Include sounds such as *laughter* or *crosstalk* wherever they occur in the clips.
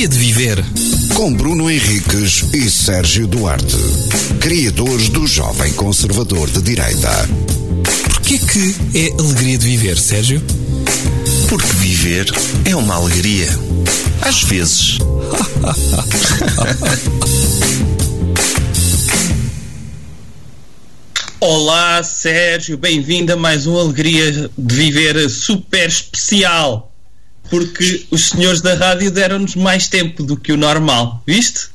alegria de viver. Com Bruno Henriques e Sérgio Duarte, criadores do Jovem Conservador de Direita. Porquê que é alegria de viver, Sérgio? Porque viver é uma alegria. Às vezes. *laughs* Olá, Sérgio, bem-vindo a mais uma Alegria de Viver super especial. Porque os senhores da rádio deram-nos mais tempo do que o normal, viste?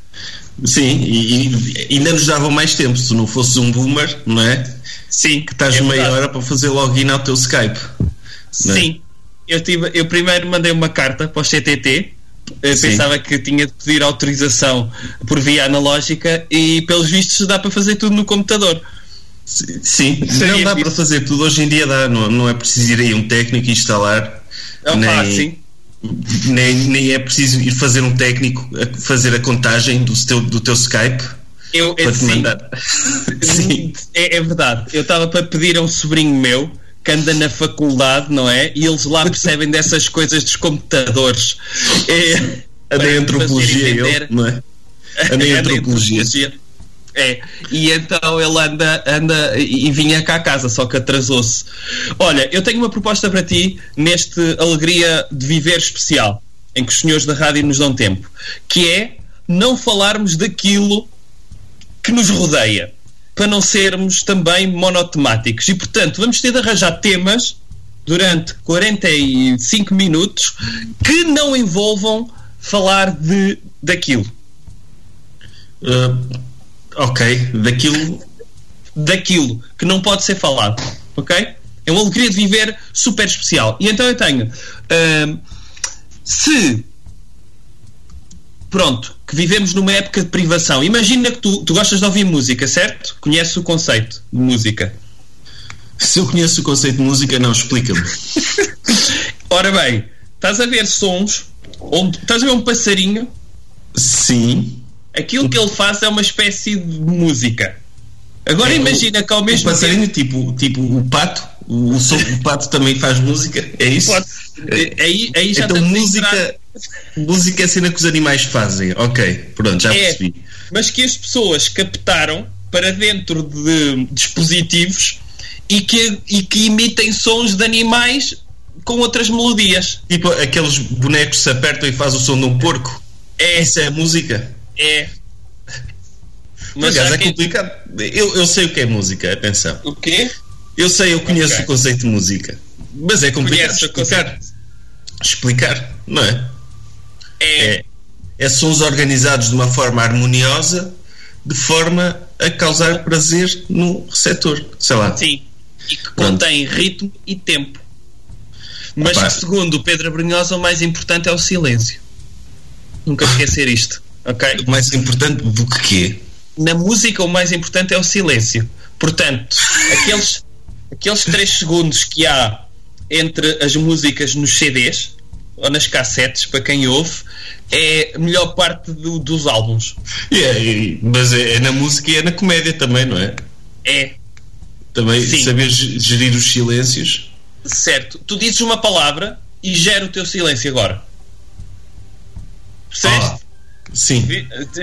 Sim, e, e ainda nos davam mais tempo se não fosse um boomer, não é? Sim. Que estás é meia verdade. hora para fazer login ao teu Skype. é? Sim. Eu, tive, eu primeiro mandei uma carta para o CTT. Eu Sim. pensava que tinha de pedir autorização por via analógica e, pelos vistos, dá para fazer tudo no computador. Sim, Sabia não dá para fazer tudo. Hoje em dia dá, não, não é preciso ir aí um técnico instalar. É nem, fácil. Nem, nem é preciso ir fazer um técnico a fazer a contagem do teu, do teu Skype Eu, para te sim. mandar. *laughs* Sim. É, é verdade. Eu estava para pedir a um sobrinho meu que anda na faculdade, não é? E eles lá percebem dessas coisas dos computadores. É, em me antropologia, entender. não é? Em *laughs* Anda antropologia. É, e então ele anda, anda e vinha cá a casa, só que atrasou-se. Olha, eu tenho uma proposta para ti neste Alegria de Viver especial, em que os senhores da rádio nos dão tempo, que é não falarmos daquilo que nos rodeia, para não sermos também monotemáticos. E portanto, vamos ter de arranjar temas durante 45 minutos que não envolvam falar de daquilo. Ah, ok, daquilo. daquilo que não pode ser falado, ok? É uma alegria de viver super especial. E então eu tenho. ahm, se. Pronto, que vivemos numa época de privação. Imagina que tu, tu gostas de ouvir música, certo? Conheces o conceito de música. Se eu conheço o conceito de música, não, explica-me. *laughs* Ora bem, estás a ver sons, onde, estás a ver um passarinho, Sim. Aquilo que ele faz é uma espécie de música. Agora É, imagina que ao O mesmo passarinho, tipo, tipo o pato, o, o som do pato também faz música, é isso? Pode- aí, aí já então a música, entrar- música é a cena que os animais fazem. Ok, pronto, já É, percebi. mas que as pessoas captaram para dentro de dispositivos e que, e que imitem sons de animais com outras melodias. Tipo aqueles bonecos que se apertam e fazem o som de um porco. É, Isso é música. É. Mas já é que- complicado. Eu, eu sei o que é música, atenção. O quê? Eu sei, eu conheço Ok. o conceito de música. Mas é complicado explicar. Explicar, não é? É. É, é sons organizados de uma forma harmoniosa, de forma a causar prazer no receptor. Sei lá. Sim. E que Pronto. contém ritmo e tempo. Mas Opa. que, segundo o Pedro Abrunhosa, o mais importante é o silêncio. Nunca esquecer isto, ok? O mais importante do que quê? na música o mais importante é o silêncio. Portanto, aqueles, aqueles 3 segundos que há entre as músicas nos CDs ou nas cassetes, para quem ouve, é a melhor parte do- dos álbuns. E é- mas é, é na música e é na comédia também, não é? É Também Sim. saber ge- gerir os silêncios. certo. Tu dizes uma palavra e gera o teu silêncio agora. Percebeste? Ah, sim.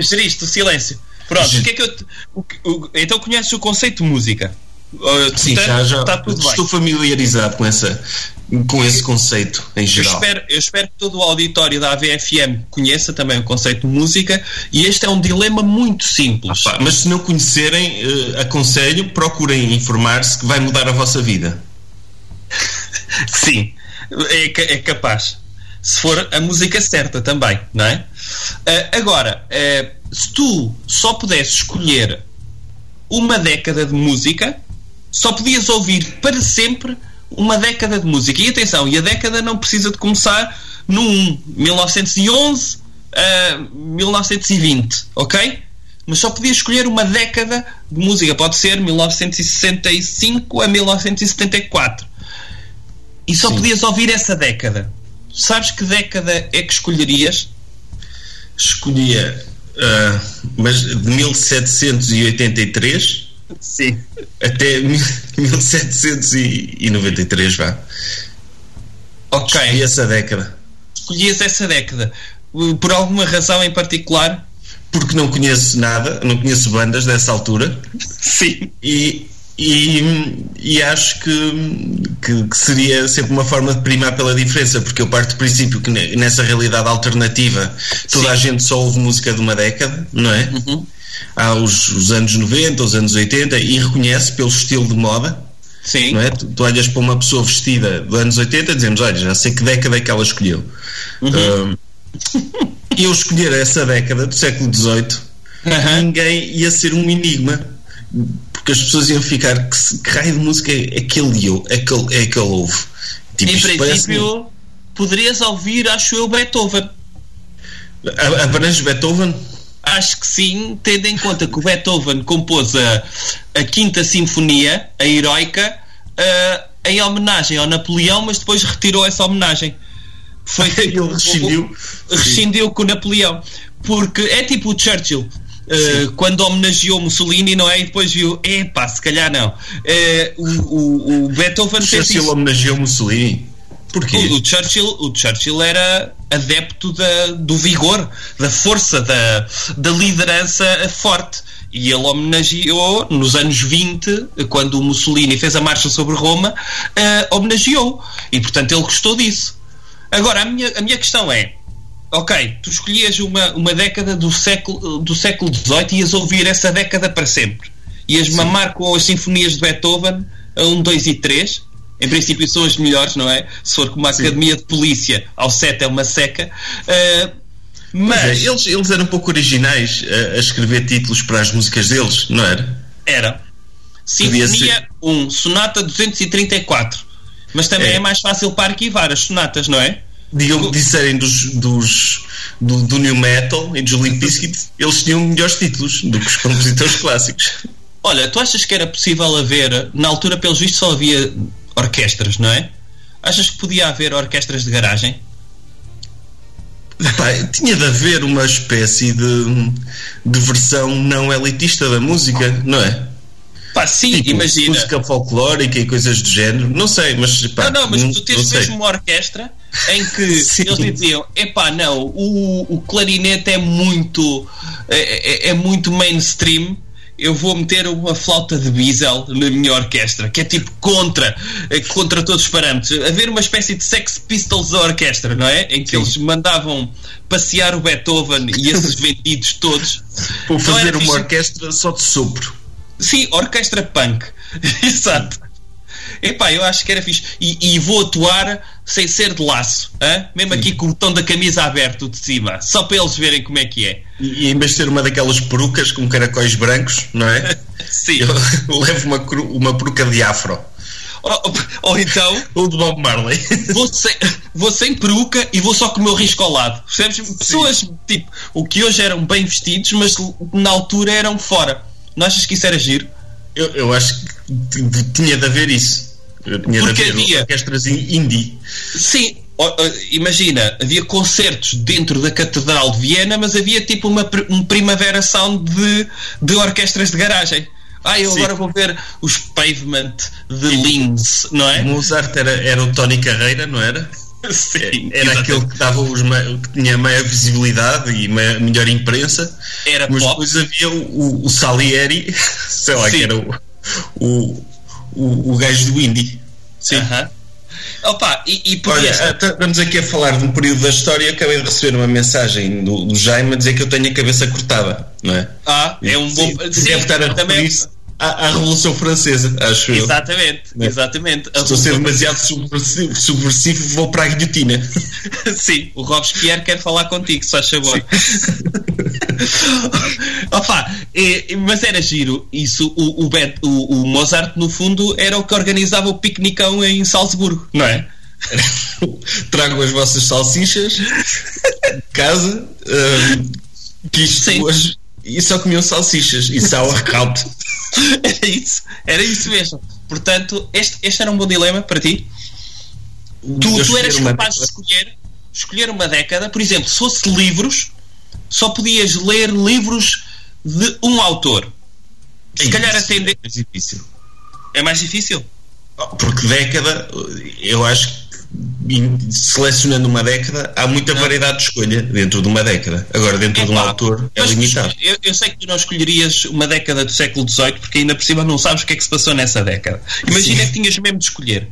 Geriste o silêncio. Pronto, o que é que eu o o- então conheces o conceito de música? Uh, Sim, portanto, já, já está tudo bem. estou familiarizado com, essa, com esse conceito em Eu geral. espero, eu espero que todo o auditório da AVFM conheça também o conceito de música e este é um dilema muito simples. Pá, mas se não conhecerem, eh, aconselho, procurem informar-se que vai mudar a vossa vida. *laughs* Sim, é, é capaz. Se for a música certa também, não é? Ah, agora, ah, se tu só pudesses escolher uma década de música, só podias ouvir para sempre uma década de música. E atenção, e a década não precisa de começar no 1, 1911 a 1920, ok? Mas só podias escolher uma década de música. Pode ser 1965 a 1974 e só Sim. podias ouvir essa década. Sabes que década é que escolherias? Escolhia, ah, mas de 1783 Sim. até 1793, vá. Ok. E essa década. Escolhias essa década. Por alguma razão em particular? Porque não conheço nada, não conheço bandas dessa altura. Sim. E, e, e acho que, que, que, seria sempre uma forma de primar pela diferença, porque eu parto do princípio que nessa realidade alternativa toda Sim. a gente só ouve música de uma década, não é? Uhum. Há os, os anos 90, os anos 80 e reconhece pelo estilo de moda. Sim. Não é? Tu, tu, olhas para uma pessoa vestida dos anos 80 e dizemos: Olha, já sei que década é que ela escolheu. Uhum. Um, eu escolher essa década do século XVIII, uhum. ninguém ia ser um enigma. Porque as pessoas iam ficar: que, que raio de música é aquele, é aquele, é aquele ouve? Tipo, em princípio, poderias ouvir, acho eu, Beethoven. Abrange Beethoven? Acho que sim, tendo em conta que o Beethoven compôs a, a Quinta Sinfonia, a Heroica, uh, em homenagem ao Napoleão, mas depois retirou essa homenagem. Foi *laughs* ele rescindiu. rescindiu com o Napoleão. Porque é tipo o Churchill. Uh, quando homenageou Mussolini, não é? E depois viu, epá, se calhar não. Uh, o, o, o Beethoven o Churchill homenageou Mussolini. Porquê? O, o, Churchill, o Churchill era adepto da, do vigor, da força, da, da liderança forte. E ele homenageou nos anos 20, quando o Mussolini fez a marcha sobre Roma, uh, homenageou. E portanto ele gostou disso. Agora, a minha, a minha questão é: ok, tu escolhias uma, uma década do século, do século XVIII e ias ouvir essa década para sempre. Ias Sim. mamar com as sinfonias de Beethoven, a 1, 2 e 3 em princípio são as melhores, não é? Se for como a Sim. Academia de Polícia, ao 7 é uma seca. Uh, mas é, eles, eles eram um pouco originais a, a, escrever títulos para as músicas deles, não era? Era. Sinfonia 1, Sonata 234. Mas também é. é, mais fácil para arquivar as sonatas, não é? Disserem dos, dos, do, do New Metal e dos Limp Bizkit, eles tinham melhores títulos do que os compositores clássicos. Olha, tu achas que era possível haver, na altura, pelos vistos, só havia orquestras, não é? Achas que podia haver orquestras de garagem? Pá, tinha de haver uma espécie de, de versão não elitista da música, não é? Pá, sim, tipo, imagina. Música folclórica e coisas do género, não sei, mas. Pá, não, não, mas tu tens mesmo uma orquestra em que *laughs* eles diziam: epá, não, o, o clarinete é muito. É, é, é muito mainstream eu vou meter uma flauta de Biesel na minha orquestra, que é tipo contra, eh, contra todos os parâmetros. Haver uma espécie de Sex Pistols da orquestra, não é? Em que Sim. eles mandavam passear o Beethoven e esses *laughs* vendidos todos. Vou então fazer uma orquestra só de sopro. Sim, orquestra punk. *laughs* Exato. Epá, eu acho que era fixe. E, e vou atuar sem ser de laço, hein? mesmo Sim. aqui com o botão da camisa aberto de cima, só para eles verem como é que é. E, e em vez de ser uma daquelas perucas com caracóis brancos, não é? *laughs* Sim. Eu *laughs* levo uma, uma peruca de afro. Ou, ou, então. Ou *laughs* de Bob Marley. Vou sem, vou sem peruca e vou só com o meu risco ao lado. Percebes? Pessoas, tipo, o que hoje eram bem vestidos, mas na altura eram fora. Não achas que isso era giro? Eu, eu acho que tinha de haver isso. Porque havia orquestras indie. Sim, imagina, havia concertos dentro da Catedral de Viena, mas havia tipo uma, um Primavera Sound de, de orquestras de garagem. Ah, eu Sim. agora vou ver os Pavement de Linz, não é? Mozart era, era o Tony Carreira, não era? Sim, era exatamente. aquele que dava os que tinha maior visibilidade e maior, melhor imprensa. Era mas pop. depois havia o, o Salieri, *laughs* sei lá, Sim. que era o, o o, o gajo do indie. Sim. Uh -huh. Opa, e, e Olha, estamos aqui a falar de um período da história. Eu acabei de receber uma mensagem do, do Jaime a dizer que eu tenho a cabeça cortada, não é? Ah, é um bom. Sim, deve estar a também... à, à, Revolução Francesa, acho Exatamente, eu. exatamente. É? Estou a ser demasiado subversivo, subversivo, vou para a guilhotina. *laughs* Sim, o Robespierre quer falar contigo, só favor. *laughs* Opa, é, mas era giro. Isso, o, o, o, o, Mozart, no fundo, era o que organizava o piquenicão em Salzburgo, não é? Trago as vossas salsichas de casa, um, que isto Sim. hoje. E só comiam salsichas e sauerkraut. *laughs* era isso, era isso mesmo. Portanto, este, este era um bom dilema para ti. Tu, tu eras capaz de escolher, escolher uma década, por exemplo, se fosse livros, só podias ler livros de um autor. Se é calhar atender. É mais difícil. É mais difícil? Porque década, eu acho selecionando uma década, há muita variedade de escolha dentro de uma década. Agora, dentro é, de um pá, autor, é limitado. Eu, eu, sei que tu não escolherias uma década do século XVIII, porque ainda por cima não sabes o que é que se passou nessa década. Imagina Sim. que tinhas mesmo de escolher.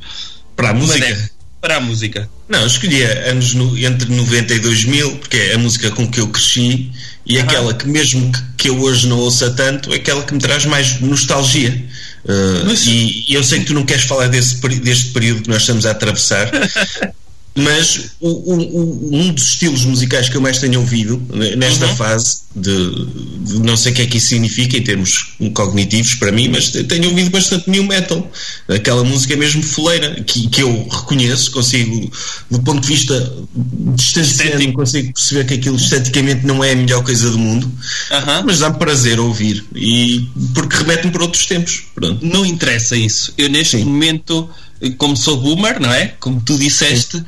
Para a música? Para a música. Não, escolhia anos no, entre 90 e 2000, porque é a música com que eu cresci e uhum. aquela que, mesmo que, que eu hoje não ouça tanto, é aquela que me traz mais nostalgia. Uh, Mas... e, e, eu sei que tu não queres falar desse, deste período que nós estamos a atravessar, *laughs* mas o, o, um dos estilos musicais que eu mais tenho ouvido nesta uhum. fase de, de, não sei o que é que isso significa em termos cognitivos para mim, mas tenho ouvido bastante new metal, aquela música mesmo foleira que, que eu reconheço, consigo do ponto de vista distanciando, consigo perceber que aquilo esteticamente não é a melhor coisa do mundo, uhum. mas dá-me prazer ouvir e porque remete-me para outros tempos. Pronto. Não interessa isso. Eu neste Sim. momento como sou boomer, não é? Como tu disseste, Sim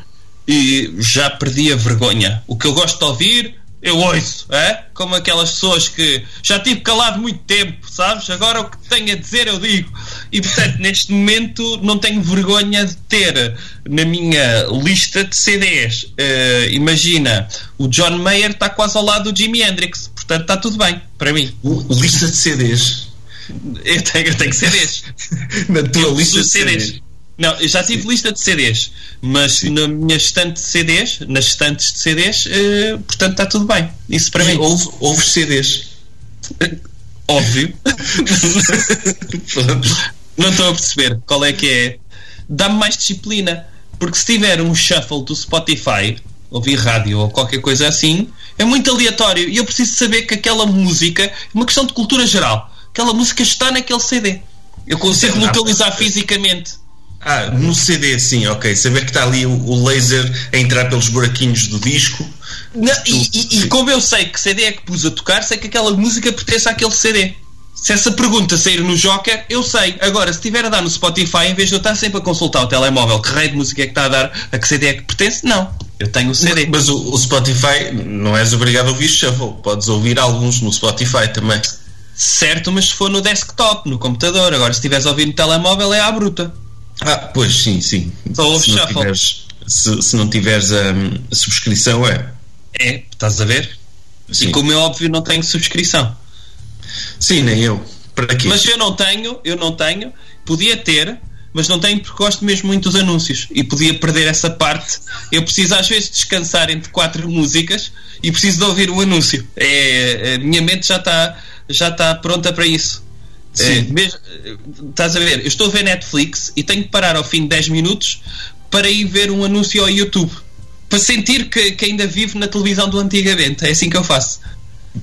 e já perdi a vergonha. O que eu gosto de ouvir, eu ouço, é? Como aquelas pessoas que já tive calado muito tempo, sabes? Agora o que tenho a dizer eu digo. E portanto, neste momento não tenho vergonha de ter na minha lista de CDs. Uh, eh, imagina, o John Mayer está quase ao lado do Jimi Hendrix, portanto está tudo bem para mim. Lista de CDs. Eu tenho, eu tenho CDs. *laughs* na tua eu lista de CDs. CDs. Não, eu já tive lista de CDs, mas Sim. na minha estante de CDs, nas estantes de CDs, uh, eh, portanto está tudo bem. Isso para e mim. Ouve, ouves CDs. *laughs* Óbvio. *laughs* Não estou a perceber qual é que é. Dá-me mais disciplina. Porque se tiver um shuffle do Spotify, ouvir rádio ou qualquer coisa assim, é muito aleatório. E eu preciso saber que aquela música é uma questão de cultura geral. Aquela música está naquele CD. Eu consigo localizar fisicamente. Ah, no CD, sim, ok. Saber que está ali o, o laser a entrar pelos buraquinhos do disco. Não, e, e, e, como eu sei que CD é que pus a tocar, sei que aquela música pertence àquele CD. Se essa pergunta sair no Joker, eu sei. Agora, se estiver a dar no Spotify, em vez de eu estar sempre a consultar o telemóvel que raio de música é que está a dar, a que CD é que pertence, não. Eu tenho o CD. Mas o, o Spotify não és obrigado a ouvir shuffle. Podes ouvir alguns no Spotify também. Certo, mas se for no desktop, no computador. Agora, se estiveres a ouvir no telemóvel, é à bruta. Ah, pois sim, sim. Só se, não tiveres, se, se, não tiveres a, a, subscrição, é. É, estás a ver? Sim. E como é óbvio, não tenho subscrição. Sim, nem eu. Para quê? Mas eu não tenho, eu não tenho. Podia ter, mas não tenho porque gosto mesmo muito dos anúncios e podia perder essa parte. Eu preciso às vezes descansar entre quatro músicas e preciso de ouvir o anúncio. É, a minha mente já está já está pronta para isso. É, mesmo, estás a ver? Eu estou a ver Netflix e tenho que parar ao fim de 10 minutos para ir ver um anúncio ao YouTube para sentir que, que ainda vivo na televisão do antigamente. É assim que eu faço.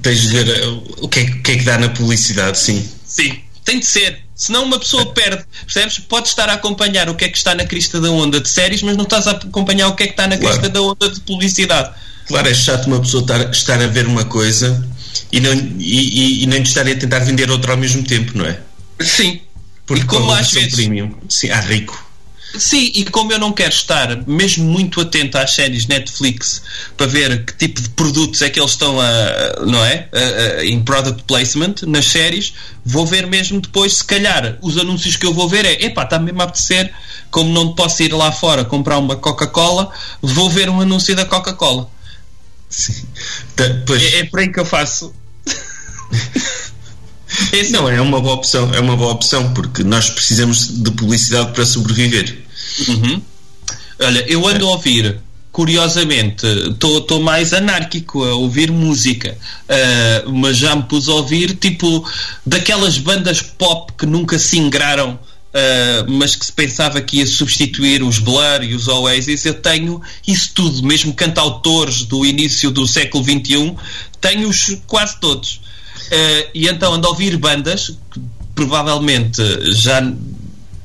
Tens de ver uh, o que, é, o que é que dá na publicidade, sim. Sim, tem de ser. Senão uma pessoa perde, percebes? Pode estar a acompanhar o que é que está na crista da onda de séries, mas não estás a acompanhar o que é que está na claro. crista da onda de publicidade. Claro, é chato uma pessoa estar, estar a ver uma coisa e não, e, e, e nem estarem a tentar vender outro ao mesmo tempo, não é? Sim. Porque e como às vezes. Premium, sim, há rico. Sim, e como eu não quero estar mesmo muito atento às séries Netflix para ver que tipo de produtos é que eles estão a, não é? A, a, em product placement nas séries, vou ver mesmo depois, se calhar, os anúncios que eu vou ver é epá, está mesmo a apetecer, como não posso ir lá fora comprar uma Coca-Cola, vou ver um anúncio da Coca-Cola. Sim. É, é por aí que eu faço. *laughs* Esse não, é uma boa opção, é uma boa opção, porque nós precisamos de publicidade para sobreviver. Uhum. Olha, eu ando a ouvir, curiosamente, estou mais anárquico a ouvir música, uh, mas já me pus a ouvir tipo daquelas bandas pop que nunca se ingraram Uh, mas que se pensava que ia substituir os Blur e os Oasis, eu tenho isso tudo, mesmo cantautores do início do século XXI, tenho-os quase todos. Uh, e então ando a ouvir bandas que provavelmente já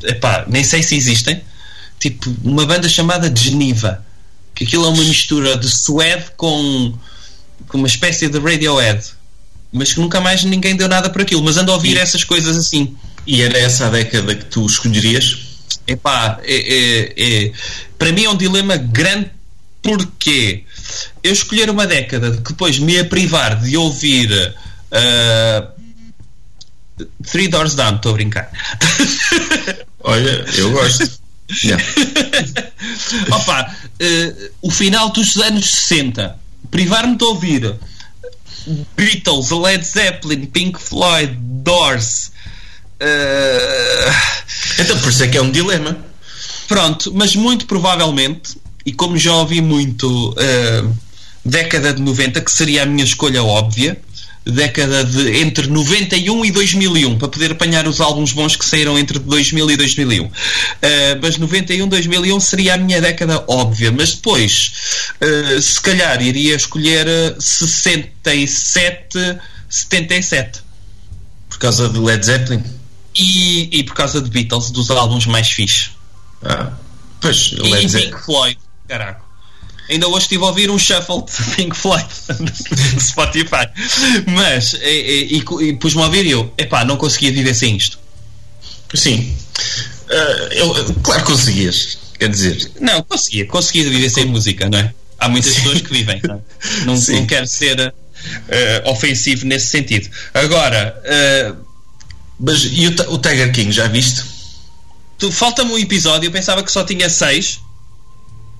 epá, nem sei se existem, tipo uma banda chamada Geneva, que aquilo é uma mistura de Suede com, com uma espécie de Radiohead, mas que nunca mais ninguém deu nada por aquilo, mas ando a ouvir e... essas coisas assim. E era essa a década que tu escolherias? Epá, é, é, é, para mim é um dilema grande porque eu escolher uma década que depois me ia privar de ouvir uh, Three Doors Down, estou a brincar. *laughs* Olha, eu gosto. Yeah. *laughs* Opa, uh, o final dos anos 60, privar-me de ouvir Beatles, Led Zeppelin, Pink Floyd, Doors. Uh... Então, por isso é que é um dilema. Pronto, mas muito provavelmente, e como já ouvi muito uh, década de 90, que seria a minha escolha óbvia, década de entre 91 e 2001 para poder apanhar os álbuns bons que saíram entre 2000 e 2001 uh, mas 91 2001 seria a minha década óbvia mas depois uh, se calhar iria escolher 67 77 por causa de Led Zeppelin e, e por causa de Beatles dos álbuns mais fixe ah, pois, e Pink Floyd caraca Ainda hoje estive a ouvir um shuffle de *laughs* Pink Floyd no Spotify. Mas, e, e, e, e pus-me a ouvir e eu, epá, não conseguia viver sem isto. Sim. Uh, eu, claro que conseguias. Quer dizer. Não, conseguia. Conseguia viver sem música, não é? Há muitas Sim. pessoas que vivem. Não, é? não, não quero ser uh, ofensivo nesse sentido. Agora. Uh, mas e o, o Tiger King, já viste? Falta-me um episódio, eu pensava que só tinha seis.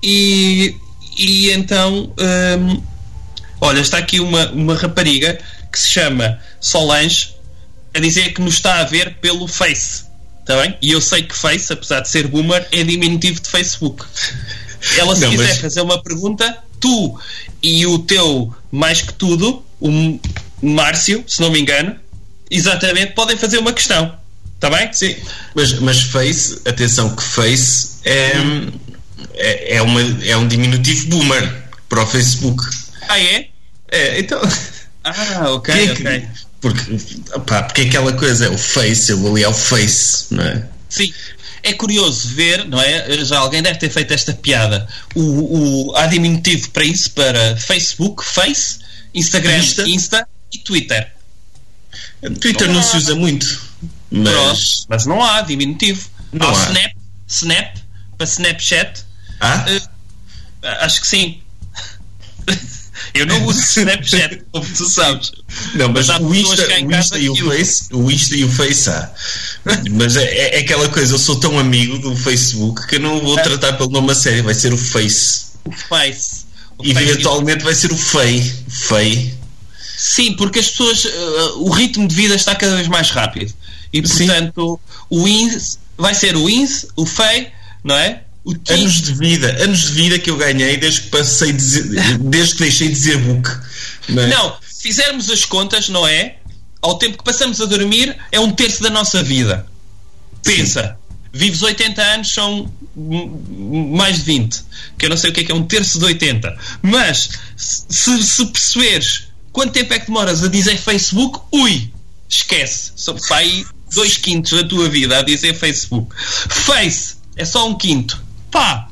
E e então, hum, olha, está aqui uma, uma rapariga que se chama Solange a dizer que nos está a ver pelo Face. Está bem? E eu sei que Face, apesar de ser boomer, é diminutivo de Facebook. Ela, se não, quiser mas... fazer uma pergunta, tu e o teu mais que tudo, o Márcio, se não me engano, exatamente, podem fazer uma questão. Está bem? Sim. Mas, mas Face, atenção que Face é. Hum é, é, uma, é um diminutivo boomer para o Facebook. Ah, é? É, então. Ah, ok, é ok. Porque, opá, porque é aquela coisa, é o Face, eu ali é o Face, não é? Sim. É curioso ver, não é? Já alguém deve ter feito esta piada. O, o, há diminutivo para isso, para Facebook, Face, Instagram, Insta, Insta e Twitter. Twitter não, não se usa muito. Mas... mas não há diminutivo. Não há, há. Snap, Snap, para Snapchat ah? Uh, acho que sim. *laughs* Eu não uso *laughs* Snapchat, como tu sabes. Não, mas, mas o, Insta, o, Insta e o Face, o Insta e o Face há. mas é, é, aquela coisa, eu sou tão amigo do Facebook que eu não vou tratar pelo nome a sério, vai ser o Face. O Face. O e face eventualmente vai ser o Fei. Fei. Sim, porque as pessoas. Uh, o ritmo de vida está cada vez mais rápido. E portanto, Sim. o INS vai ser o INS, o FEI, não é? anos de vida, anos de vida que eu ganhei desde que passei dizer, *laughs* desde que deixei de dizer book. Não, é? não, fizermos as contas, não é? Ao tempo que passamos a dormir, é um terço da nossa vida. Pensa, Sim. vives 80 anos, são mais de 20. Que eu não sei o que é que é um terço de 80. Mas se, se perceberes quanto tempo é que demoras a dizer Facebook, ui, esquece. Só aí dois quintos da tua vida a dizer Facebook. Face é só um quinto pá,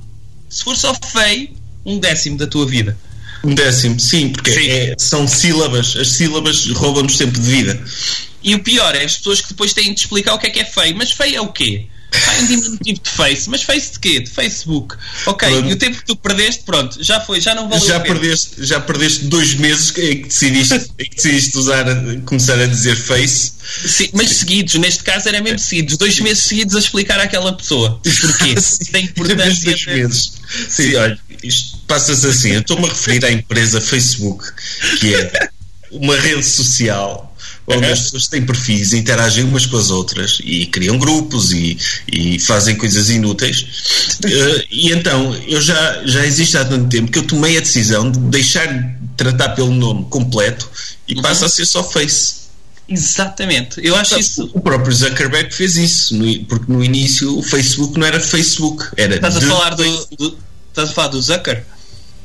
se for só feio, um décimo da tua vida. Um décimo, sim, porque sim. É, são sílabas, as sílabas roubam-nos tempo de vida. E o pior é as pessoas que depois têm de explicar o que é que é feio. Mas feio é o quê? Há um diminutivo de Face, mas Face de quê? De Facebook. Ok, pronto. e o tempo que tu perdeste, pronto, já foi, já não valeu já perdeste Já perdeste dois meses em que decidiste, *laughs* em que decidiste usar, começar a dizer Face. Sim, mas Sim. seguidos, neste caso era mesmo seguidos, dois Sim. meses seguidos a explicar àquela pessoa porquê. *laughs* da importância. Dois meses. Sim, Sim, olha, isto passa-se assim. Eu estou-me a referir à empresa Facebook, que é uma rede social onde as pessoas têm perfis, interagem umas com as outras e criam grupos e, e fazem coisas inúteis. Uh, e então, eu já, já existe há tanto tempo que eu tomei a decisão de deixar de tratar pelo nome completo e uhum. passa a ser só Face. Exatamente, eu acho isso. O próprio Zuckerberg fez isso, no, porque no início o Facebook não era Facebook, era. Estás a falar do, do, Estás a falar do Zucker?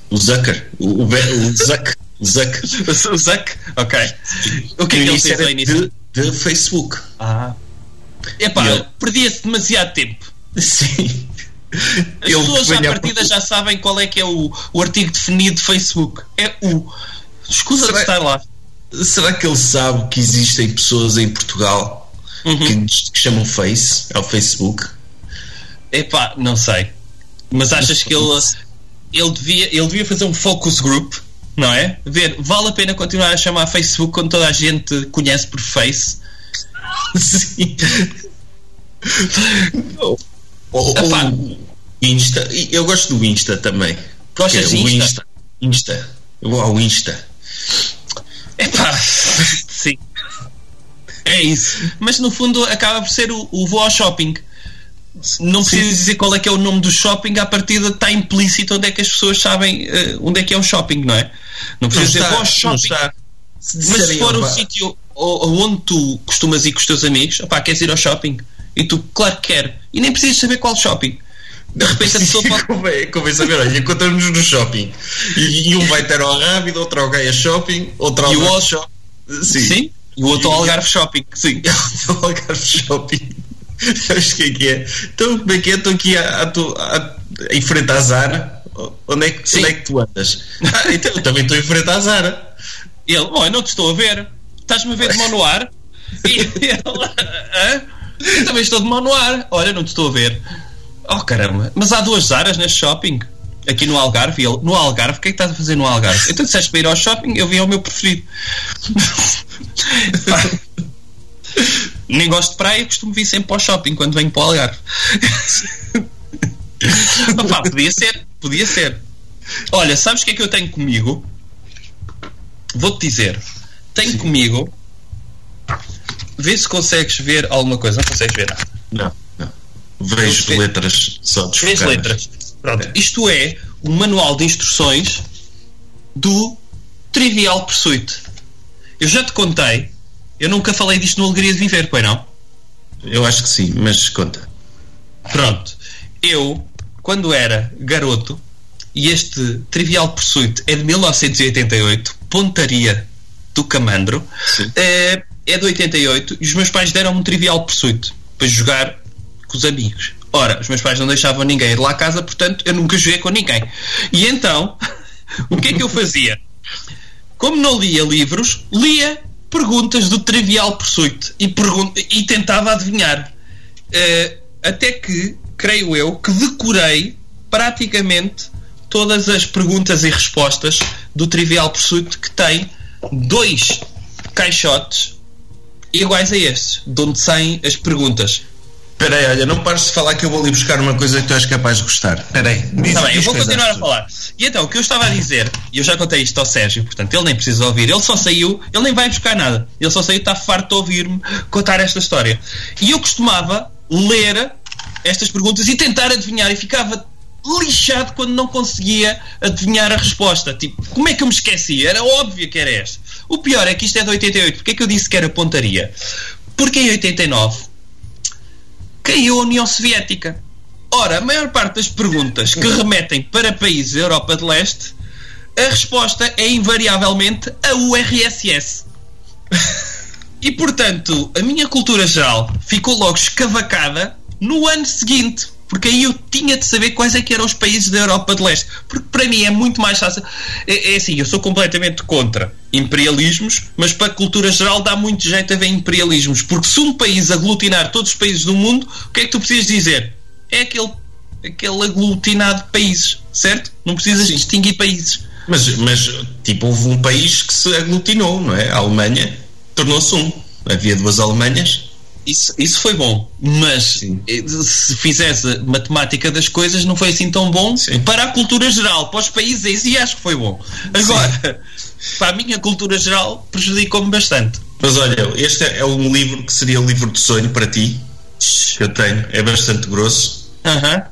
O Zucker, o, o, o Zuck. Zuck. *laughs* Zuck? Ok. O que é que ele fez ao início? De, de Facebook. Ah. Epá, ele... perdia-se demasiado tempo. Sim. As ele pessoas à partida já sabem qual é que é o, o artigo definido de Facebook. É o. Escusa será, de estar lá. Será que ele sabe que existem pessoas em Portugal uhum. que, que, chamam Face? É o Facebook? Epá, não sei. Mas achas que ele, *laughs* ele, devia, ele devia fazer um focus group não é? Ver, vale a pena continuar a chamar Facebook quando toda a gente conhece por Face? *laughs* Sim. Ou, ou Insta. Eu gosto do Insta também. Gostas de Insta? Insta. Insta. Eu vou ao Insta. Epá, sim. É isso. Mas no fundo acaba por ser o, o vou ao shopping. Não preciso dizer qual é que é o nome do shopping, à partida está implícito onde é que as pessoas sabem uh, onde é que é o shopping, não é? Não preciso dizer ao shopping. Se Mas se for um sítio onde tu costumas ir com os teus amigos, opá, queres ir ao shopping? E tu, claro que quer. E nem precisas saber qual shopping. De repente a *laughs* pessoa pode. convém, convém saber, olha, encontramos-nos no shopping. E, e, um vai ter ao Rápido, outro ao Gaia Shopping, outro ao Algarve Shopping. Sim. Sim. E o outro ao Algarve Shopping. Sim. *laughs* o Algarve Shopping. *laughs* Sabes o que é que é? Então, como é que é? Estou aqui a, a, a, em frente à Zara. Onde é que, onde é que tu andas? Ah, então eu também estou em frente à Zara. Ele, olha, não te estou a ver. Estás-me a ver de mão no ar? E ele, Hã? eu também estou de mão no ar. Olha, não te estou a ver. Oh caramba, mas há duas Zaras neste shopping. Aqui no Algarve, ele, no Algarve, o que é que estás a fazer no Algarve? Então disseste para ir ao shopping, eu vim ao meu preferido. *laughs* *laughs* Nem gosto de praia, costumo vir sempre para o shopping quando venho para o Algarve. *laughs* Opa, podia ser, podia ser. Olha, sabes o que é que eu tenho comigo? Vou-te dizer. Tenho Sim. comigo. Vê se consegues ver alguma coisa. Não consegues ver nada. Não, não. Vejo letras só desfocadas. Vejo letras. Pronto. É. Isto é o manual de instruções do Trivial Pursuit. Eu já te contei. Eu nunca falei disto no Alegria de Viver, pois não? Eu acho que sim, mas conta. Pronto. Eu, quando era garoto, e este Trivial Pursuit é de 1988, Pontaria do Camandro, é, é de 88, e os meus pais deram-me um Trivial Pursuit para jogar com os amigos. Ora, os meus pais não deixavam ninguém ir lá à casa, portanto eu nunca joguei com ninguém. E então, *laughs* o que é que eu fazia? Como não lia livros, lia perguntas do Trivial Pursuit e, e tentava adivinhar. Uh, até que, creio eu, que decorei praticamente todas as perguntas e respostas do Trivial Pursuit que tem dois caixotes iguais a estes, de onde saem as perguntas. Espera aí, olha, não pares de falar que eu vou ali buscar uma coisa que tu és capaz de gostar. Espera aí. Está bem, eu vou continuar a falar. E então, o que eu estava a dizer, e eu já contei isto ao Sérgio, portanto, ele nem precisa ouvir, ele só saiu, ele nem vai buscar nada. Ele só saiu, está farto de ouvir-me contar esta história. E eu costumava ler estas perguntas e tentar adivinhar, e ficava lixado quando não conseguia adivinhar a resposta. Tipo, como é que eu me esqueci? Era óbvio que era esta. O pior é que isto é de 88. Porquê é que eu disse que era pontaria? Porque em 89 caiu a União Soviética. Ora, a maior parte das perguntas que remetem para países da Europa de Leste, a resposta é invariavelmente a URSS. *laughs* e portanto, a minha cultura geral ficou logo escavacada no ano seguinte porque aí eu tinha de saber quais é que eram os países da Europa de Leste. Porque para mim é muito mais fácil. É, é assim, eu sou completamente contra imperialismos, mas para a cultura geral dá muito jeito a ver imperialismos. Porque se um país aglutinar todos os países do mundo, o que é que tu precisas dizer? É aquele, aquele aglutinado de países, certo? Não precisas distinguir países. Mas, mas, tipo, houve um país que se aglutinou, não é? A Alemanha tornou-se um. Havia duas Alemanhas isso, isso foi bom, mas Sim. se fizesse matemática das coisas não foi assim tão bom Sim. para a cultura geral, para os países e acho que foi bom. Agora, Sim. *laughs* para a minha cultura geral prejudicou-me bastante. Mas olha, este é um livro que seria o livro de sonho para ti, que eu tenho, é bastante grosso, uh -huh.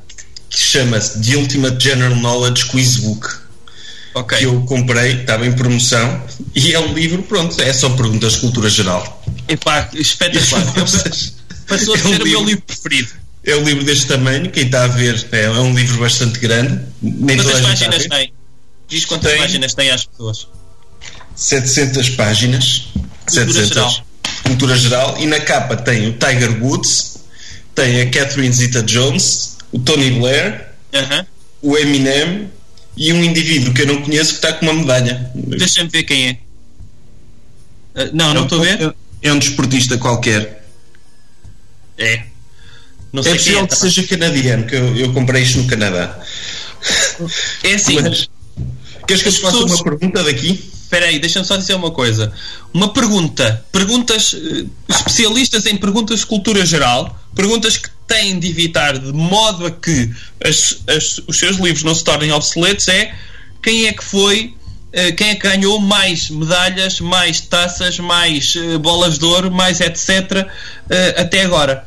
que chama-se The Ultimate General Knowledge Quiz Book okay. que eu comprei, estava em promoção, e é um livro, pronto, é só perguntas de cultura geral. Epá, espetacular. Passou a é ser um o meu livro preferido. É um livro deste tamanho, quem está a ver, é, é um livro bastante grande. Nem quantas páginas tem? Diz quantas tem páginas tem às pessoas. 700 páginas. Cultura 700. Geral. Cultura geral. E na capa tem o Tiger Woods, tem a Catherine Zeta-Jones, o Tony Blair, uh -huh. o Eminem, e um indivíduo que eu não conheço que está com uma medalha. Deixa-me ver quem é. Uh, não, não estou a ver. É um desportista qualquer. É. Não sei é possível é, que tá seja canadiano, que eu, eu comprei isto no Canadá. É assim. Mas, queres que eu te faça uma pergunta daqui? Espera aí, deixa-me só dizer uma coisa. Uma pergunta. Perguntas uh, especialistas em perguntas de cultura geral. Perguntas que têm de evitar de modo a que as, as, os seus livros não se tornem obsoletos é quem é que foi eh, quem é que ganhou mais medalhas, mais taças, mais uh, bolas de ouro, mais etc. Uh, até agora.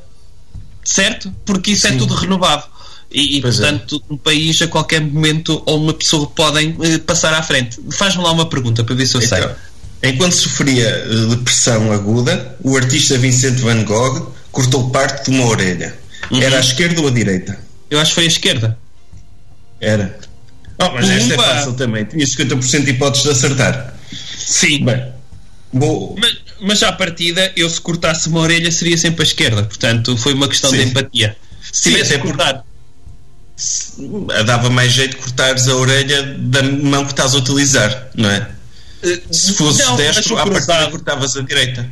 Certo? Porque isso é Sim. é tudo renovado. E, e é. portanto, é. um país a qualquer momento ou uma pessoa podem passar à frente. Faz-me lá uma pergunta para ver se eu então, sei. Enquanto sofria depressão aguda, o artista Vincent Van Gogh cortou parte de uma orelha. Uhum. Era à esquerda ou à direita? Eu acho que foi à esquerda. Era. Oh, mas esta é fácil também. Tinha 50% de hipóteses de acertar. Sim. Bem, vou... mas, mas à partida, eu se cortasse uma orelha seria sempre à esquerda. Portanto, foi uma questão Sim. de empatia. Se tivesse Sim, cortar. Dava mais jeito cortares a orelha da mão que estás a utilizar, não é? Eh, se fosse não, destro, à partida cortavas a direita.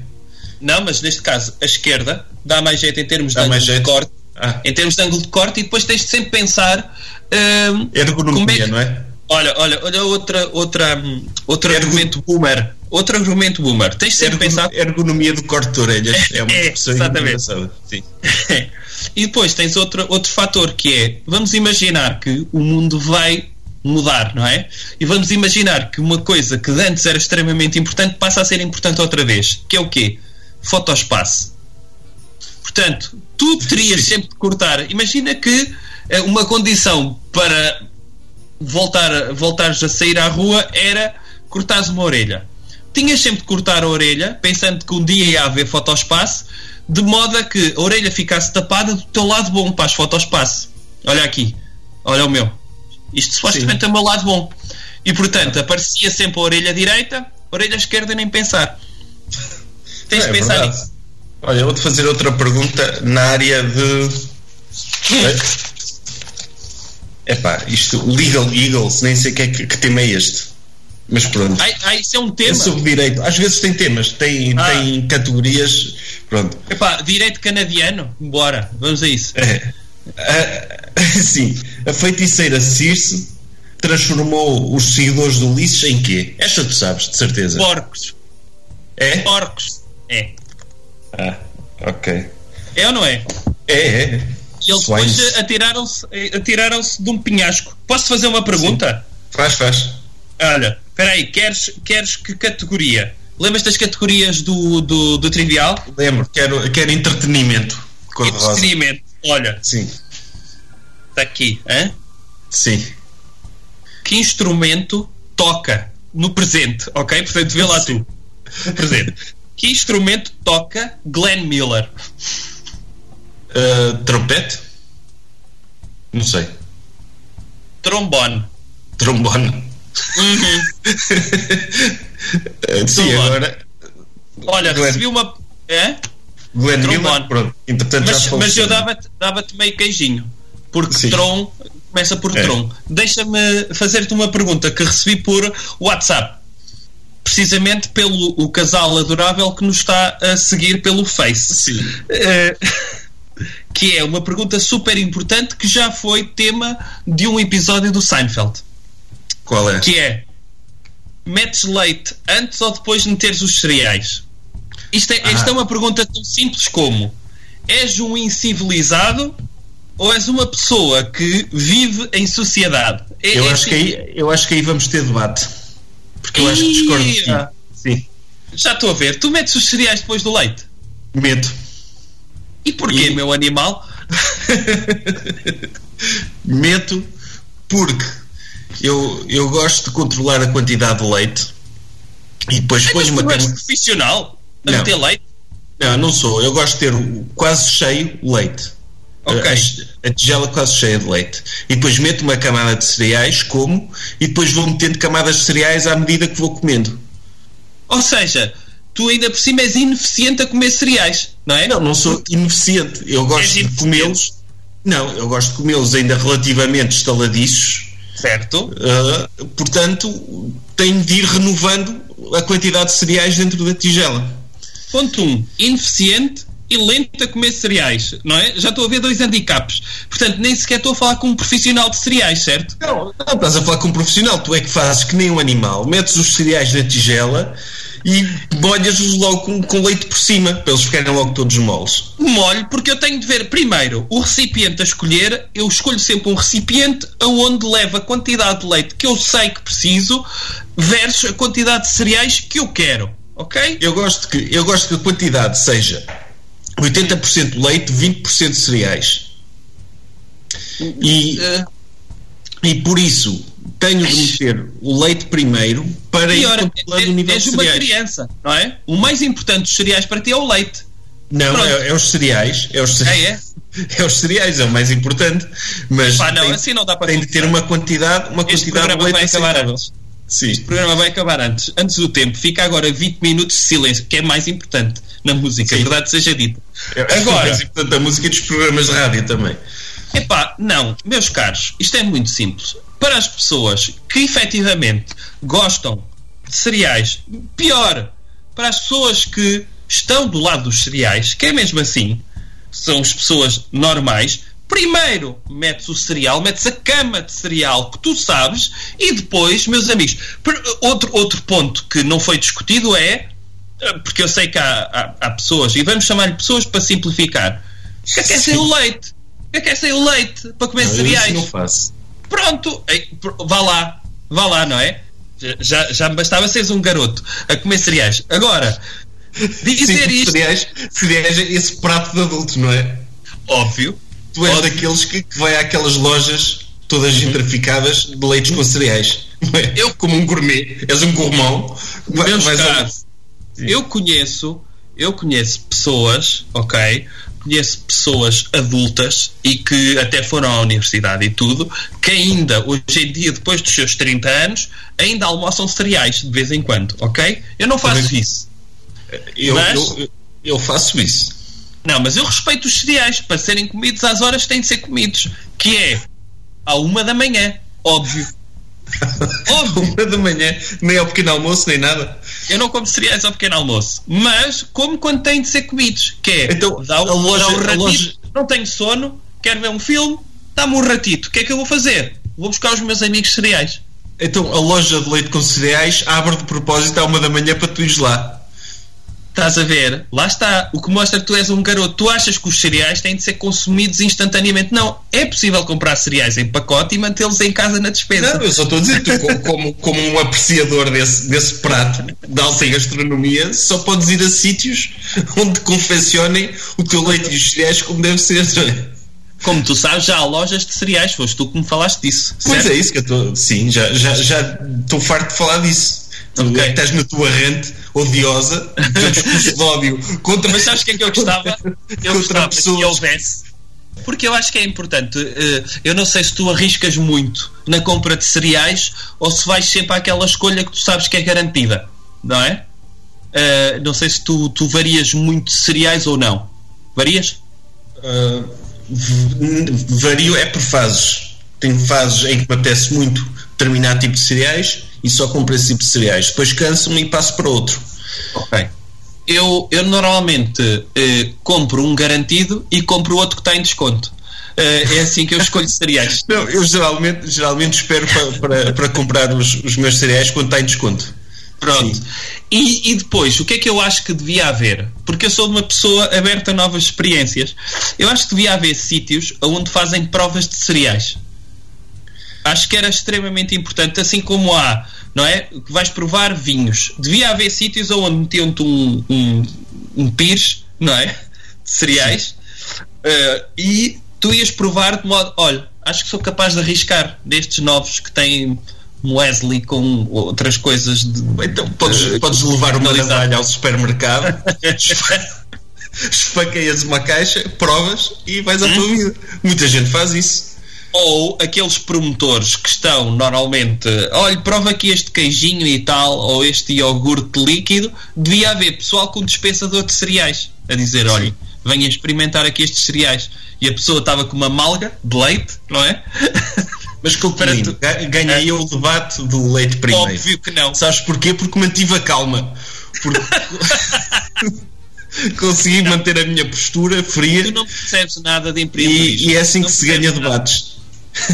Não, mas neste caso, a esquerda dá mais jeito em termos dá de ângulo de corte. Ah. Em termos de ângulo de corte, e depois tens de sempre pensar. Uh, Ergonomia, é não é? Olha, olha, olha outra, outra, outro Ergo... argumento boomer. Outro argumento boomer. Tens sempre Ergo... pensar. Ergonomia do corte de orelhas. *laughs* É uma é, exatamente. Sim. *laughs* e depois tens outro, outro fator que é: vamos imaginar que o mundo vai mudar, não é? E vamos imaginar que uma coisa que antes era extremamente importante passa a ser importante outra vez, que é o quê? Fotospaço. Portanto, tu terias sempre de cortar. Imagina que eh, uma condição para voltar, voltares a sair à rua era cortares uma orelha. Tinhas sempre de cortar a orelha, pensando que um dia ia haver fotospaço, de modo a que a orelha ficasse tapada do teu lado bom para as fotospaço. Olha aqui, olha o meu. Isto supostamente é o meu lado bom. E portanto, aparecia sempre a orelha direita, a orelha esquerda nem pensar. Tens é, de pensar verdade. nisso. Olha, vou-te fazer outra pergunta na área de. *laughs* É pá, isto, Legal Eagles, nem sei que, é, que, que tema é este. Mas pronto. Ah, ah, isso é um tema. É sobre direito. Às vezes tem temas, tem, ah. tem categorias. Pronto. Epá, direito canadiano, bora, vamos a isso. É. Ah, *laughs* sim, a feiticeira Circe transformou os seguidores do Ulisses em quê? Esta tu sabes, de certeza. Porcos. É? Porcos. É. Ah, ok. É ou não é? É, é. Eles depois atiraram-se atiraram de um penhasco. Posso fazer uma pergunta? Sim. Faz, faz. Olha, espera aí, queres, queres que categoria? Lembras das categorias do, do, do Trivial? Lembro, quero, quero entretenimento. Entretenimento, olha. Sim. Está aqui, hein? Sim. Que instrumento toca no presente, ok? Portanto, vê lá tu. No presente. *laughs* Que instrumento toca Glenn Miller? Uh, trompete? Não sei. Trombone. Trombone. Uhum. *laughs* Sim, agora. Olha, Glenn. recebi uma. É? Glenn Trombone. Miller, pronto. Entretanto, mas, já mas eu dava-te dava meio queijinho. Porque Sim. Tron começa por é. Tron. Deixa-me fazer-te uma pergunta que recebi por WhatsApp precisamente pelo o casal adorável que nos está a seguir pelo Face. Sim. Uh, *laughs* que é uma pergunta super importante que já foi tema de um episódio do Seinfeld. Qual é? Que é metes leite antes ou depois de meteres os cereais? Isto é, ah. Esta é uma pergunta tão simples como és um incivilizado ou és uma pessoa que vive em sociedade? É, eu, é acho assim. que aí, eu acho que aí vamos ter debate. Porque eu acho que discordo de ti. Sim. Já estou a ver. Tu metes os cereais depois do leite? Meto. E porquê, e... meu animal? *laughs* Meto porque eu, eu gosto de controlar a quantidade de leite e depois é, ponho uma cama... profissional a não. meter leite? Não, não sou. Eu gosto de ter quase cheio leite. Ok. A, a tigela quase cheia de leite. E depois meto uma camada de cereais, como, e depois vou metendo camadas de cereais à medida que vou comendo. Ou seja, tu ainda por cima és ineficiente a comer cereais, não é? Não, não sou ineficiente. Eu gosto de comê-los. Não, eu gosto de comê-los ainda relativamente estaladiços. Certo. Uh, portanto, tenho de ir renovando a quantidade de cereais dentro da tigela. Ponto 1. Um, ineficiente e lento a comer cereais, não é? Já estou a ver dois handicaps. Portanto, nem sequer estou a falar com um profissional de cereais, certo? Não, não estás a falar com um profissional. Tu é que fazes que nem um animal. Metes os cereais na tigela e molhas-os logo com, com, leite por cima, para eles ficarem logo todos moles. Molho, porque eu tenho de ver primeiro o recipiente a escolher. Eu escolho sempre um recipiente aonde leva a quantidade de leite que eu sei que preciso versus a quantidade de cereais que eu quero. Ok? Eu gosto que, eu gosto que a quantidade seja 80% leite, 20% cereais. E, uh, e por isso tenho de meter o leite primeiro para ir controlando é, o nível és de cereais. uma criança, não é? O mais importante dos cereais para ti é o leite. Não, é, é, os cereais. É os cereais. É, é? *laughs* é os cereais, é o mais importante. Mas Pá, não, tem, assim não dá para tem de ter uma quantidade, uma este quantidade de leite vai acabar antes. Sim. Este programa vai acabar antes, antes do tempo. Fica agora 20 minutos de silêncio, que é mais importante na música, Sim. verdade seja dita. É, agora, é mais importante a música dos programas de rádio também. Epá, não, meus caros, isto é muito simples. Para as pessoas que efetivamente gostam de cereais, pior, para as pessoas que estão do lado dos cereais, que é mesmo assim, são as pessoas normais, primeiro metes o cereal, metes a cama de cereal que tu sabes, e depois, meus amigos, outro, outro ponto que não foi discutido é, porque eu sei que há, há, há pessoas, e vamos chamar-lhe pessoas para simplificar, que quer ser o leite quero sair o leite para comer não, cereais. não faço. Pronto, vá lá, vá lá, não é? Já, já me bastava seres um garoto a comer cereais. Agora, dizer Sim, isto. Cereais, cereais é esse prato de adulto, não é? Óbvio. Tu és óbvio. daqueles que, que vai àquelas lojas todas uhum. gentrificadas de leites com cereais. É? Eu, como um gourmet, és um gourmand. Meus caros, eu conheço, eu conheço pessoas, ok, conheço pessoas adultas e que até foram à universidade e tudo, que ainda, hoje em dia, depois dos seus 30 anos, ainda almoçam cereais de vez em quando, ok? Eu não faço isso. Eu, mas, eu, eu faço isso. Não, mas eu respeito os cereais para serem comidos às horas que têm de ser comidos, que é à uma da manhã, óbvio. *laughs* Óbvio. uma da manhã, nem ao pequeno almoço, nem nada. Eu não como cereais ao pequeno almoço, mas como quando têm de ser comidos, que é então, dá, a loja, dá um ratito, loja... não tenho sono, quero ver um filme, dá-me um ratito, o que é que eu vou fazer? Vou buscar os meus amigos cereais. Então a loja de leite com cereais abre de propósito à uma da manhã para tu ires lá. Estás a ver? Lá está. O que mostra que tu és um garoto. Tu achas que os cereais têm de ser consumidos instantaneamente. Não. É possível comprar cereais em pacote e mantê-los em casa na despensa. Não, eu só estou a dizer, tu, *laughs* como, como um apreciador desse, desse prato de alta gastronomia, só podes ir a sítios onde confeccionem o teu leite e os cereais como deve ser. Como tu sabes, já há lojas de cereais. Foste tu que me falaste disso. Pois certo? é isso que eu estou. Sim, já estou já, já farto de falar disso. É estás na tua rente odiosa, discurso de ódio contra. Mas sabes o que é que eu gostava? Eu gostava pessoas. que houvesse. Porque eu acho que é importante. Eh, eu não sei se tu arriscas muito na compra de cereais ou se vais sempre àquela escolha que tu sabes que é garantida, não é? Uh, não sei se tu, tu varias muito de cereais ou não. Varias? Uh, vario é por fases. Tenho fases em que me apetece muito determinado tipo de cereais e só compro esse tipo de cereais. Depois canso-me e passo para outro. Ok. Eu, eu normalmente uh, compro um garantido e compro outro que está em desconto. Uh, é assim que eu escolho *laughs* cereais. Não, eu geralmente, geralmente espero para, para, para comprar os, os meus cereais quando está em desconto. Pronto. E, e, depois, o que é que eu acho que devia haver? Porque eu sou uma pessoa aberta a novas experiências. Eu acho que devia haver sítios onde fazem provas de cereais. Acho que era extremamente importante, assim como há, não é? Que vais provar vinhos. Devia haver sítios onde metiam-te um, um, um pires, não é? De cereais. Uh, e tu ias provar de modo, olha, acho que sou capaz de arriscar destes novos que têm Wesley com outras coisas de, então podes, uh, podes levar uma navalha ao supermercado *laughs* esfaqueias uma caixa, provas e vais à tua hum? vida. Muita gente faz isso. Ou aqueles promotores que estão normalmente, olha, prova aqui este queijinho e tal, ou este iogurte líquido, devia haver pessoal com dispensador de cereais a dizer, olha, venha experimentar aqui estes cereais. E a pessoa estava com uma malga de leite, não é? *laughs* Mas lindo. ganhei é. o debate do leite primeiro. Óbvio que não. Sabes porquê? Porque mantive a calma. Porque *laughs* consegui não. manter a minha postura fria. Tu não percebes nada de empreendedorismo. E, e é assim que se ganha debates.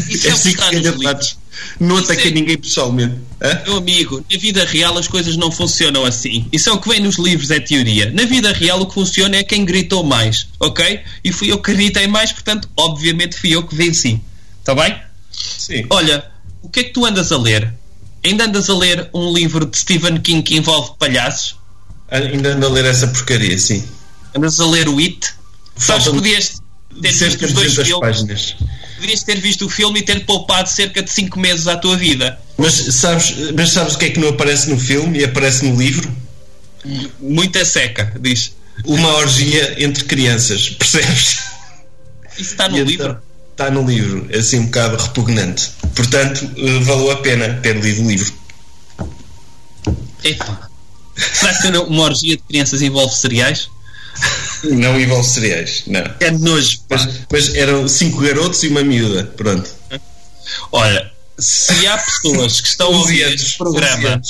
Isso é, é se ganha debates. Não ataquei é... ninguém pessoalmente. Hã? Meu amigo, na vida real as coisas não funcionam assim. Isso é o que vem nos livros, é teoria. Na vida real o que funciona é quem gritou mais, ok? E fui eu que gritei mais, portanto, obviamente fui eu que venci. Está bem? Sim. Olha, o que é que tu andas a ler? Ainda andas a ler um livro de Stephen King que envolve palhaços? Ainda ando a ler essa porcaria, sim. Andas a ler o It? Sabes que podias ter visto os dois filmes. Páginas. Podias ter visto o filme e ter poupado cerca de 5 meses à tua vida. Mas sabes, mas sabes o que é que não aparece no filme e aparece no livro? Muita seca, diz. Uma orgia entre crianças, *laughs* percebes? Isso está no e livro? Então, está no livro, é assim um bocado repugnante. Portanto, eh, valeu a pena ter lido o livro. Epa. Será que uma orgia de crianças envolve cereais? *laughs* Não envolve cereais, não. É nojo. Mas, mas, eram cinco garotos e uma miúda, pronto. Olha, se há pessoas que estão a ouvir este programa,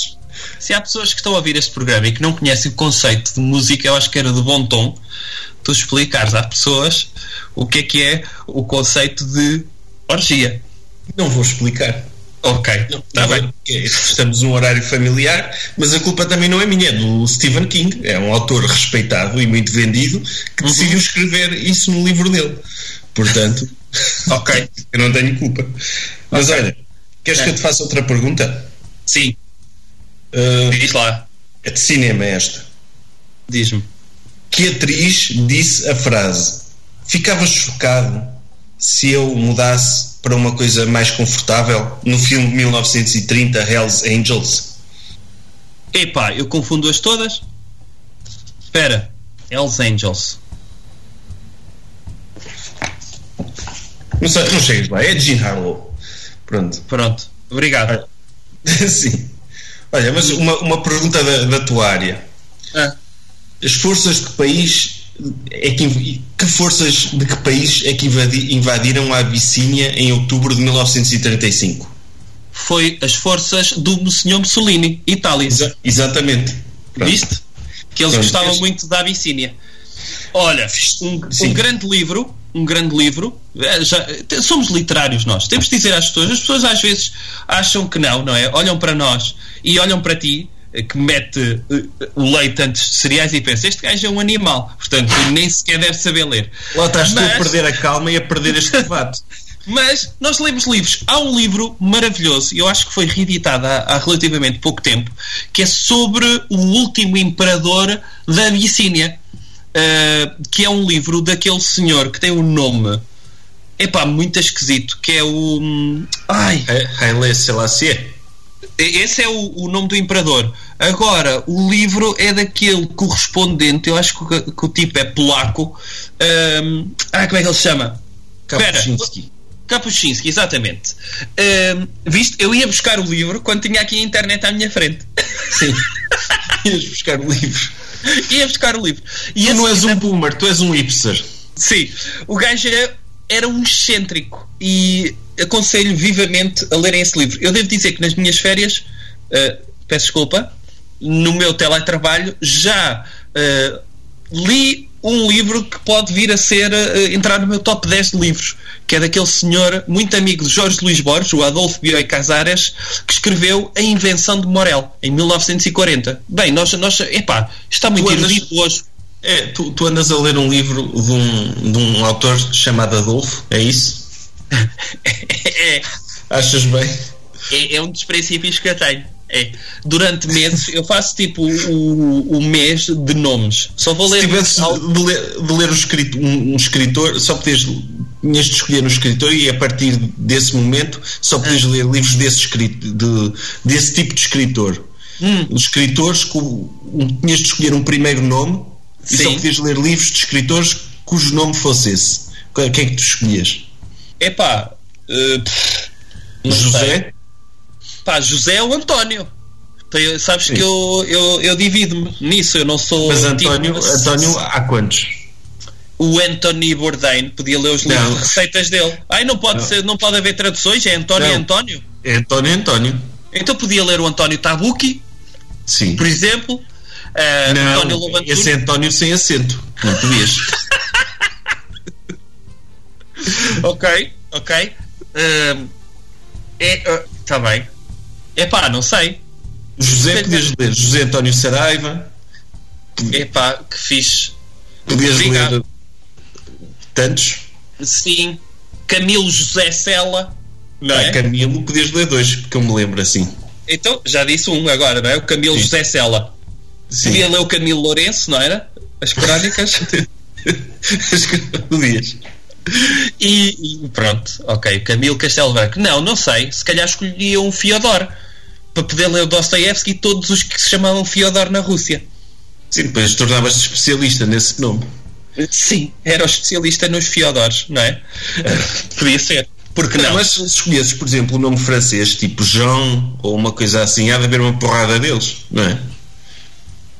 se há pessoas que estão a ouvir este programa e que não conhecem o conceito de música, eu acho que era de bom tom tu explicares às pessoas o que é que é o conceito de orgia. Não vou explicar. Ok, está bem. Estamos num horário familiar, mas a culpa também não é minha, é do Stephen King. É um autor respeitado e muito vendido que uhum. decidiu escrever isso no livro dele. Portanto, *laughs* ok, *laughs* eu não tenho culpa. Mas okay. olha, queres é. que eu te faça outra pergunta? Sim. Uh, Diz lá. É de cinema esta. Diz-me. Que atriz disse a frase: Ficava chocado se eu mudasse para uma coisa mais confortável no filme de 1930 Hells Angels? Epá, eu confundo-as todas. Espera, Hells Angels. Não, sei, não chegas lá, é Jean Harlow. Pronto. Pronto, obrigado. *laughs* Sim. Olha, mas uma, uma pergunta da, da tua área. Ah. As forças de que país é que, que forças de que país é que invadiram a Abissínia em outubro de 1935? Foi as forças do Senhor Mussolini, Itália. Exa exatamente. Pronto. Viste? Que eles Pronto. gostavam muito da Abissínia. Olha, um, um, grande livro, um grande livro. Eh, já, somos literários nós. Temos de dizer às pessoas. As pessoas às vezes acham que não, não é? Olham para nós e olham para ti que mete uh, o leite antes de cereais e pensa: este gajo é um animal, portanto nem sequer deve saber ler. Lá estás Mas... tu a perder a calma e a perder este debate. *laughs* Mas nós lemos livros. Há um livro maravilhoso, eu acho que foi reeditado há, há, relativamente pouco tempo, que é sobre o último imperador da Abissínia, uh, que é um livro daquele senhor que tem um nome. Epá, muito esquisito, que é o. Hum, ai! Haile Selassie. Esse é o, o, nome do imperador. Agora, o livro é daquele correspondente, eu acho que, que o tipo é polaco. Um, ah, como é que ele se chama? Kapuscinski. Kapuscinski, exatamente. Um, viste, eu ia buscar o livro quando tinha aqui a internet à minha frente. Sim. *laughs* Ias buscar o livro. ia buscar o livro. E tu não és um boomer, tu és um hipster. Sim. O gajo era, era um excêntrico e aconselho vivamente a lerem esse livro. Eu devo dizer que nas minhas férias, uh, peço desculpa, no meu teletrabalho já uh, li um livro que pode vir a ser uh, entrar no meu top 10 de livros, que é daquele senhor muito amigo de Jorge Luís Borges, o Adolfo Bioy Casares, que escreveu A Invenção de Morel em 1940. Bem, nós, nós epá, está muito erudito hoje. É, tu, tu andas a ler um livro de um, de um autor chamado Adolfo, é isso? *laughs* é, Achas bem? É, é, um dos princípios que eu tenho. É. Durante meses eu faço tipo o, o mês de nomes. Só vou ler. Se tivesse de ler, de ler um, escritor, um, um escritor, só podias tinhas de escolher um escritor e a partir desse momento só podias ah. ler livros desse, escrito, de, desse tipo de escritor. Hum. Escritores, com, tinhas de escolher um primeiro nome Sim. e só podias ler livros de escritores cujo nome fosse esse. Quem é que tu escolhias? Epá, uh, José? Sei. Pá, José é o António. Sabes Sim. que eu, eu, eu divido-me nisso, eu não sou. Mas António, tipo, António há quantos? O Anthony Bourdain podia ler os livros de receitas dele. Ai, não pode, não. Ser, não pode haver traduções, é António não. António? É António António. Então podia ler o António Tabuki, Sim. por exemplo. Uh, não, António esse é António sem acento. Não podias. *laughs* ok, ok. Uh, É, está uh, bem. É pá, não sei. José, podias ler José António Saraiva. É pá, que fixe. Podias ler tantos. Sim. Camilo José Sela. Não ah, é? Camilo, podias ler dois, porque eu me lembro assim. Então, já disse um agora, não é? O Camilo Sim. José Sela. Sim. Podia ler o Camilo Lourenço, não era? As crónicas. *laughs* As crónicas. E, e, pronto, ok. Camilo Castelo Branco. Não, não sei. Se calhar escolheria um Fiodor para poder ler o Dostoevsky e todos os que se chamavam Fiodor na Rússia. Sim, depois tornavas-te especialista nesse nome. Sim, era o especialista nos Fiodores, não é? Podia ser. Porque não? Mas se escolhesses, por exemplo, o nome francês, tipo Jean ou uma coisa assim, há de haver uma porrada deles, não é?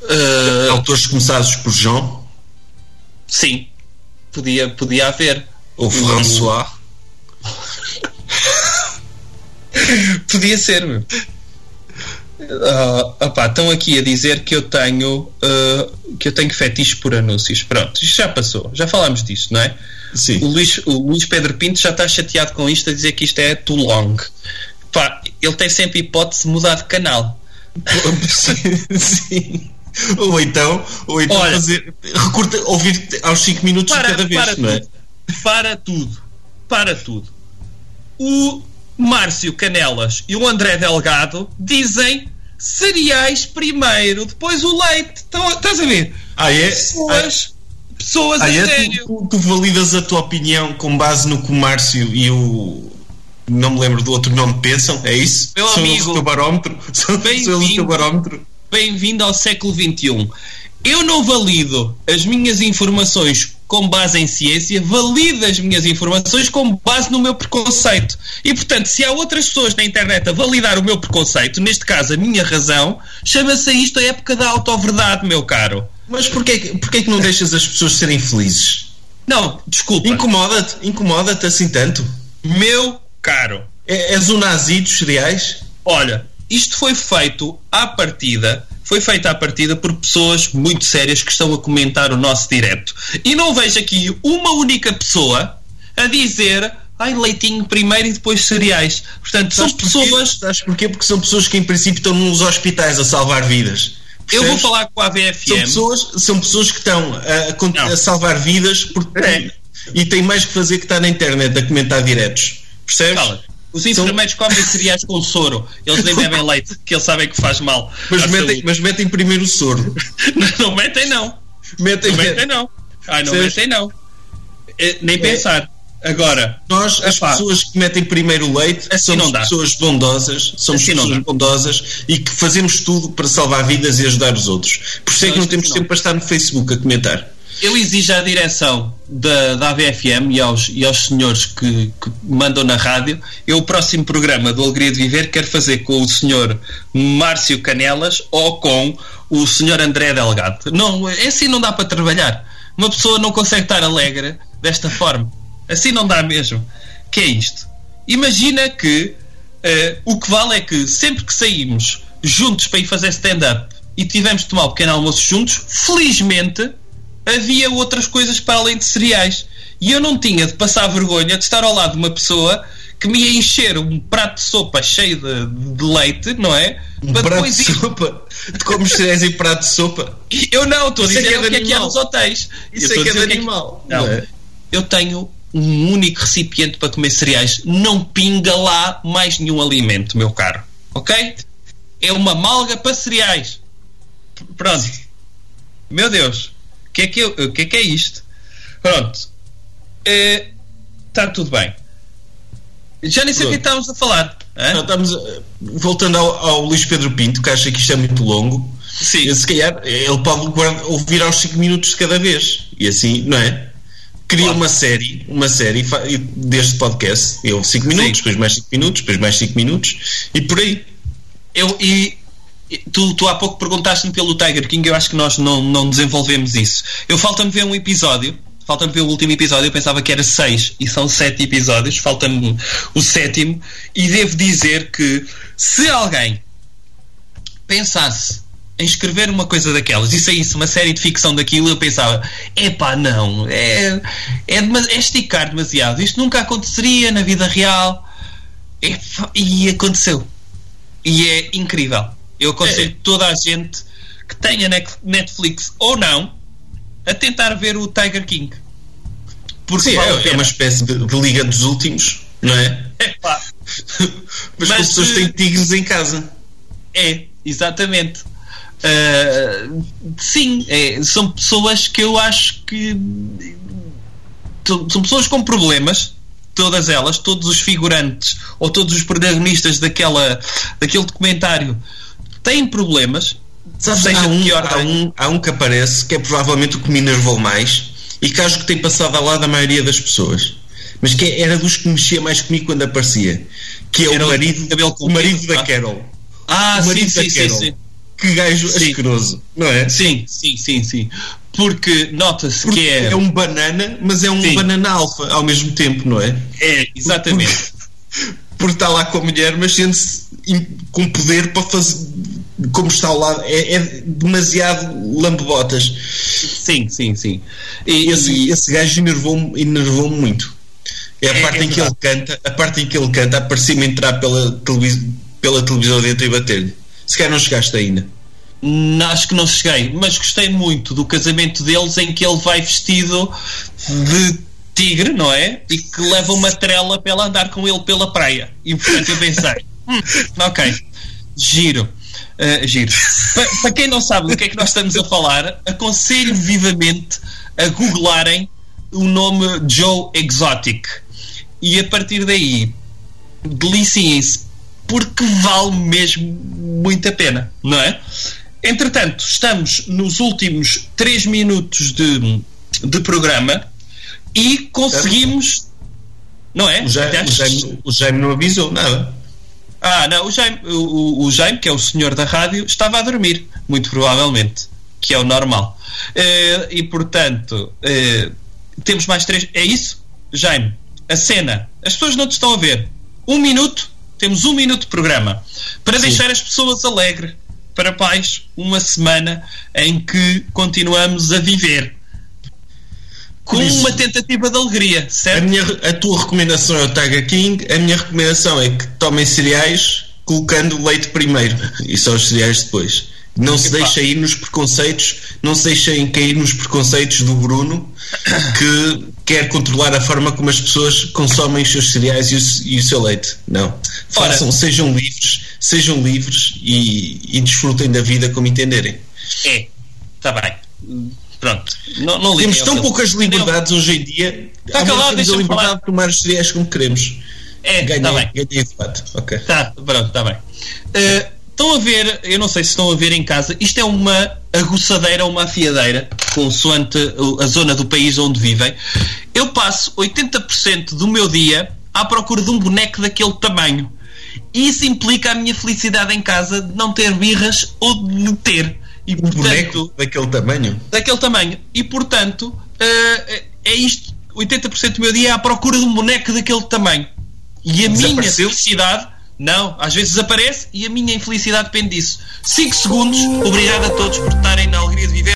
Uh... Autores começados por Jean? Sim, podia, podia haver. Ou François? podia ser, meu. Uh, opá, estão aqui a dizer que eu tenho uh, que eu tenho fetiche por anúncios. Pronto, isto já passou, já falámos disto, não é? Sim. O Luís, o Luís Pedro Pinto já está chateado com isto a dizer que isto é too long. Pá, ele tem sempre hipótese de mudar de canal. *laughs* Sim. Ou então, ou então Olha, fazer, recurta, ouvir aos 5 minutos para, de cada vez. Para, não é? tudo, para tudo, para tudo. O Márcio Canelas e o André Delgado dizem cereais primeiro, depois o leite. Então, estás a ver? Ah, é? Pessoas, ah, pessoas ah, a é? sério. Tu, tu, validas a tua opinião com base no que o Márcio e o. Não me lembro do outro nome pensam, é isso? Meu São amigo, *laughs* o teu barómetro? São, são o teu barómetro? Bem-vindo ao século XXI. Eu não valido as minhas informações com base em ciência, valida as minhas informações com base no meu preconceito. E, portanto, se há outras pessoas na internet a validar o meu preconceito, neste caso a minha razão, chama-se isto a época da autoverdade, meu caro. Mas porquê, porquê que não deixas as pessoas serem felizes? Não, desculpa. Incomoda-te, incomoda-te assim tanto? Meu caro. É, és um nazi dos cereais? Olha, isto foi feito à partida foi feita à partida por pessoas muito sérias que estão a comentar o nosso direto. E não vejo aqui uma única pessoa a dizer ai, leitinho primeiro e depois cereais. Portanto, são pessoas. Sabes porquê? Porque são pessoas que em princípio estão nos hospitais a salvar vidas. Percebes? Eu vou falar com a AVFM. São pessoas, são pessoas que estão a, a, a salvar vidas porque, é. e têm mais que fazer que estar na internet a comentar diretos. Percebes? Fala. Os enfermeiros São... comem cereais com soro. Eles nem bebem *laughs* leite, que eles sabem que faz mal. Mas, metem, mas metem primeiro o soro. *laughs* não, não metem, não. Metem, não metem, não. Ai, não metem, não. É, nem é. pensar. Agora, nós, as epá, pessoas que metem primeiro o leite, assim somos pessoas bondosas, somos assim pessoas bondosas e que fazemos tudo para salvar vidas e ajudar os outros. Por isso é que não temos tempo para estar no Facebook a comentar eu exijo à direção da, da AVFM e aos, e aos senhores que, que, mandam na rádio, eu o próximo programa do Alegria de Viver quero fazer com o senhor Márcio Canelas ou com o senhor André Delgado. Não, é assim não dá para trabalhar. Uma pessoa não consegue estar alegre desta forma. Assim não dá mesmo. Que é isto? Imagina que uh, o que vale é que sempre que saímos juntos para ir fazer stand-up e tivemos de tomar um pequeno almoço juntos, felizmente havia outras coisas para além de cereais. E eu não tinha de passar vergonha de estar ao lado de uma pessoa que me ia encher um prato de sopa cheio de, de leite, não é? Um para prato de ir... sopa? De comes cereais em prato de sopa? Eu não, estou a dizer é o que é que há nos hotéis. Isso é que é de animal. Não, é? eu tenho um único recipiente para comer cereais. Não pinga lá mais nenhum alimento, meu caro. Ok? É uma malga para cereais. Pronto. Meu Deus que é que, eu, o que é que é isto? Pronto. Está eh, tudo bem. Já nem sei o que estávamos a falar. Não, estamos voltando ao, ao Luís Pedro Pinto, que acha que isto é muito longo. Sim. Se calhar ele pode ouvir aos 5 minutos de cada vez. E assim, não é? Cria claro. uma série, uma série deste podcast. Eu 5 minutos, Sim. depois mais 5 minutos, depois mais 5 minutos e por aí. Eu, e Tu, tu há pouco perguntaste-me pelo Tiger King, eu acho que nós não, não desenvolvemos isso. Eu falta-me ver um episódio, falta-me ver o último episódio, eu pensava que era seis e são sete episódios, falta-me o sétimo, e devo dizer que se alguém pensasse em escrever uma coisa daquelas e saísse uma série de ficção daquilo, eu pensava: epá, não, é, é, é esticar demasiado, isto nunca aconteceria na vida real. E, e aconteceu. E é incrível. Eu aconselho É. toda a gente que tenha Net- Netflix ou não a tentar ver o Tiger King. Porque Sim, é, é uma espécie de, de liga dos últimos, não é? Epá, *laughs* Mas, Mas, as pessoas eh, têm tigres em casa. É, exatamente. Ah, sim, é, são pessoas que eu acho que são são pessoas com problemas, todas elas, todos os figurantes ou todos os protagonistas daquela, daquele documentário têm problemas. Sabes, seja há, um, que há, um, há um que aparece que é provavelmente o que me enervou mais e que acho que tem passado ao lado da maioria das pessoas. Mas que era dos que mexia mais comigo quando aparecia. Que é Era o o marido, cabelo o marido da ah. Carol. Ah, o sim, marido sim, da sim, Carol. sim. Que gajo Sim. asqueroso, não é? Sim, sim, sim, sim. Porque nota-se Porque que é. é um banana, mas é um Sim. banana alfa ao mesmo tempo, não é? É, exatamente. *laughs* Porque está lá com a mulher, mas sente-se com poder para fazer. Como está ao lado, é, é demasiado lambobotas. Sim, sim, sim. E, Esse, e- esse gajo enervou-me enervou muito. É a É- parte é em que ele canta, a parte em que ele canta, parecia-me entrar pela, televis pela televisão dentro e bater-lhe. Se calhar não chegaste ainda. Hum, Acho que não cheguei, mas gostei muito do casamento deles em que ele vai vestido de tigre, não é? E que leva uma trela para ela andar com ele pela praia. E portanto eu pensei, *laughs* hum, ok, giro. Uh, giro. Pa- Para quem não sabe do que é que nós estamos a falar, aconselho vivamente a googlarem o nome Joe Exotic. E a partir daí, deliciem-se, porque vale mesmo muito a pena, não é? Entretanto, estamos nos últimos 3 minutos de, de programa e conseguimos. Não é? O Jaime, Até o acho- Jaime- o Jaime não avisou nada. Ah, não, o Jaime, o, o- Jaime, que é o senhor da rádio, estava a dormir, muito provavelmente, que é o normal. Eh, e portanto, eh, temos mais três. É isso? Jaime, a cena. As pessoas não te estão a ver. Um minuto, temos um minuto de programa para deixar as pessoas alegres. Para paz, uma semana em que continuamos a viver com isso- uma tentativa de alegria, A, certo? minha, a tua recomendação é o Tiger King, a minha recomendação é que tomem cereais colocando leite primeiro *laughs* e só os cereais depois. Não se deixem ir nos preconceitos, não se deixem cair nos preconceitos do Bruno *coughs* que quer controlar a forma como as pessoas consomem os seus cereais e o, e o seu leite. Não. Ora. Façam, sejam livres, sejam livres e, e desfrutem da vida como entenderem. É, está bem. Pronto. Não, não Temos tão poucas liberdades hoje em dia. Tá Agora calado, deixa-me liberdade falar. de tomar os cereais como queremos. É, Ganhei, está bem. ganhei debate. Ok. Tá, pronto, está bem. Eh, estão a ver, eu não sei se estão a ver em casa, isto é uma aguçadeira ou uma afiadeira, consoante a zona do país onde vivem. Eu passo 80% do meu dia à procura de um boneco daquele tamanho. E isso implica a minha felicidade em casa de não ter birras ou de ter. E Um portanto, boneco daquele tamanho. daquele tamanho. E portanto, eh, é isto. 80% do meu dia é à procura de um boneco daquele tamanho. E a minha felicidade, não, às vezes desaparece e a minha infelicidade depende disso. 5 segundos, obrigado a todos por estarem na alegria de viver.